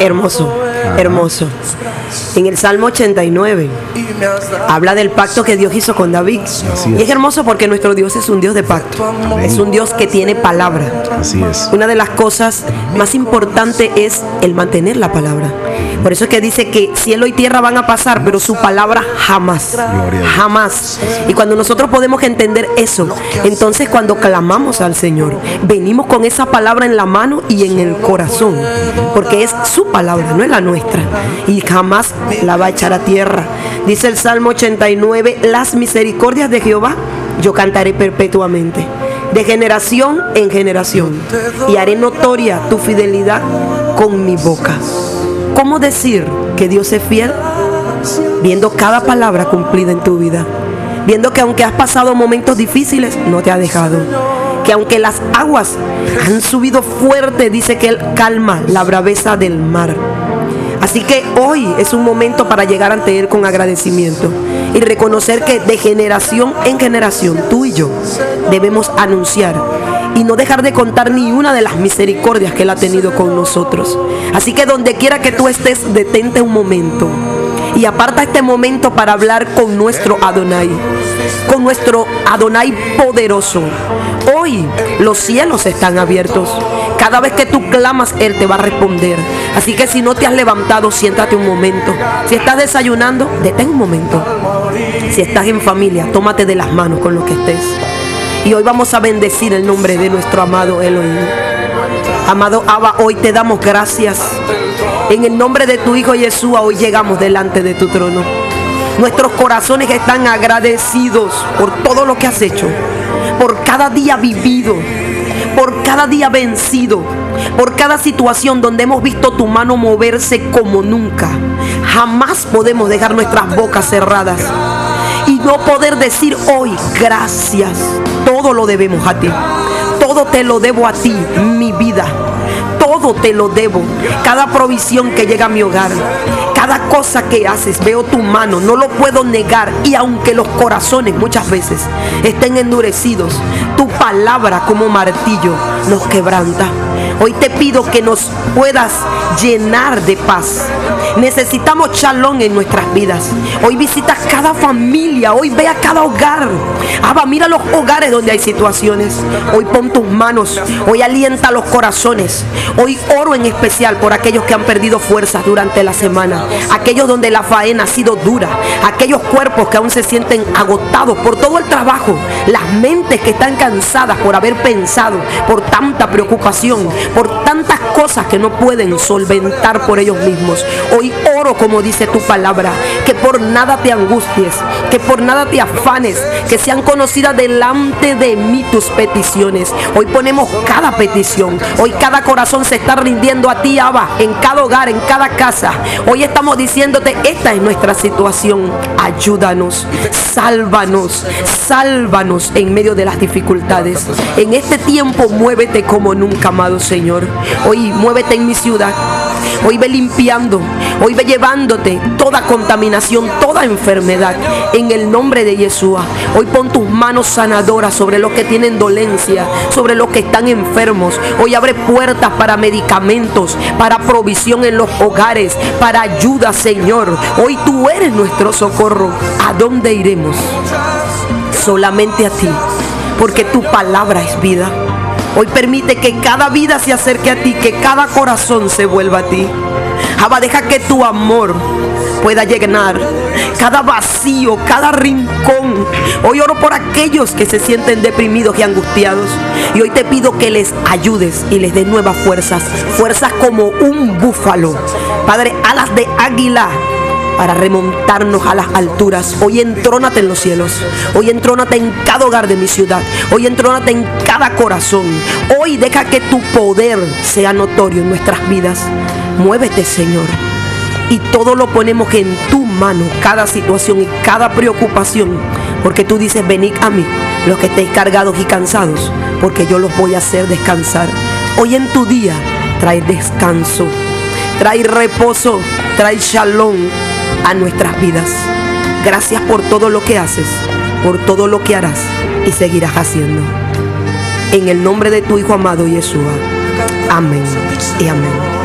Hermoso, hermoso. En el Salmo 89 habla del pacto que Dios hizo con David. Y es hermoso porque nuestro Dios es un Dios de pacto. Es un Dios que tiene palabra. Así es. Una de las cosas más importantes es el mantener la palabra. Por eso es que dice que cielo y tierra van a pasar, pero su palabra jamás. Jamás. Y cuando nosotros podemos entender eso, entonces cuando clamamos al Señor, venimos con esa palabra en la mano y en el corazón. Porque es su palabra, no es la nuestra. Y jamás la va a echar a tierra. Dice el Salmo 89, las misericordias de Jehová yo cantaré perpetuamente de generación en generación, y haré notoria tu fidelidad con mi boca. ¿Cómo decir que Dios es fiel? Viendo cada palabra cumplida en tu vida. Viendo que aunque has pasado momentos difíciles, no te ha dejado. Que aunque las aguas han subido fuerte, dice que Él calma la braveza del mar. Así que hoy es un momento para llegar ante Él con agradecimiento y reconocer que de generación en generación tú y yo debemos anunciar y no dejar de contar ni una de las misericordias que Él ha tenido con nosotros. Así que donde quiera que tú estés, detente un momento y aparta este momento para hablar con nuestro Adonai, con nuestro Adonai poderoso. Hoy los cielos están abiertos. Cada vez que tú clamas, Él te va a responder. Así que si no te has levantado, siéntate un momento. Si estás desayunando, detén un momento. Si estás en familia, tómate de las manos con lo que estés. Y hoy vamos a bendecir el nombre de nuestro amado Elohim. Amado Abba, hoy te damos gracias. En el nombre de tu Hijo Jesús, hoy llegamos delante de tu trono. Nuestros corazones están agradecidos por todo lo que has hecho, por cada día vivido, por cada día vencido, por cada situación donde hemos visto tu mano moverse como nunca. Jamás podemos dejar nuestras bocas cerradas y no poder decir hoy gracias. Todo lo debemos a ti. Todo te lo debo a ti, mi vida. Todo te lo debo. Cada provisión que llega a mi hogar. Cada cosa que haces, veo tu mano, no lo puedo negar. Y aunque los corazones muchas veces estén endurecidos, tu palabra como martillo nos quebranta. Hoy te pido que nos puedas llenar de paz. Necesitamos chalón en nuestras vidas. Hoy visita cada familia, hoy ve a cada hogar. Abba, mira los hogares donde hay situaciones. Hoy pon tus manos, hoy alienta los corazones. Hoy oro en especial por aquellos que han perdido fuerzas durante la semana. Aquellos donde la faena ha sido dura. Aquellos cuerpos que aún se sienten agotados por todo el trabajo. Las mentes que están cansadas por haber pensado, por tanta preocupación, por tantas cosas que no pueden solventar por ellos mismos. Hoy oro como dice tu palabra, por nada te angusties, que por nada te afanes, que sean conocidas delante de mí tus peticiones. Hoy ponemos cada petición, hoy cada corazón se está rindiendo a ti, Abba, en cada hogar, en cada casa. Hoy estamos diciéndote, esta es nuestra situación. Ayúdanos, sálvanos, sálvanos en medio de las dificultades. En este tiempo muévete como nunca, amado Señor. Hoy muévete en mi ciudad. Hoy ve limpiando, hoy ve llevándote toda contaminación, toda enfermedad en el nombre de Yeshua. Hoy pon tus manos sanadoras sobre los que tienen dolencia, sobre los que están enfermos. Hoy abre puertas para medicamentos, para provisión en los hogares, para ayuda, Señor. Hoy tú eres nuestro socorro. ¿A dónde iremos? Solamente a ti, porque tu palabra es vida. Hoy permite que cada vida se acerque a ti, que cada corazón se vuelva a ti. Abba, deja que tu amor pueda llenar cada vacío, cada rincón. Hoy oro por aquellos que se sienten deprimidos y angustiados. Y hoy te pido que les ayudes y les des nuevas fuerzas. Fuerzas como un búfalo. Padre, alas de águila para remontarnos a las alturas. Hoy entrónate en los cielos. Hoy entrónate en cada hogar de mi ciudad. Hoy entrónate en cada corazón. Hoy deja que tu poder sea notorio en nuestras vidas. Muévete, Señor. Y todo lo ponemos en tu mano, cada situación y cada preocupación. Porque tú dices, venid a mí, los que estéis cargados y cansados, porque yo los voy a hacer descansar. Hoy en tu día trae descanso, trae reposo, trae shalom a nuestras vidas. Gracias por todo lo que haces, por todo lo que harás y seguirás haciendo. En el nombre de tu Hijo amado Yeshua. Amén y amén.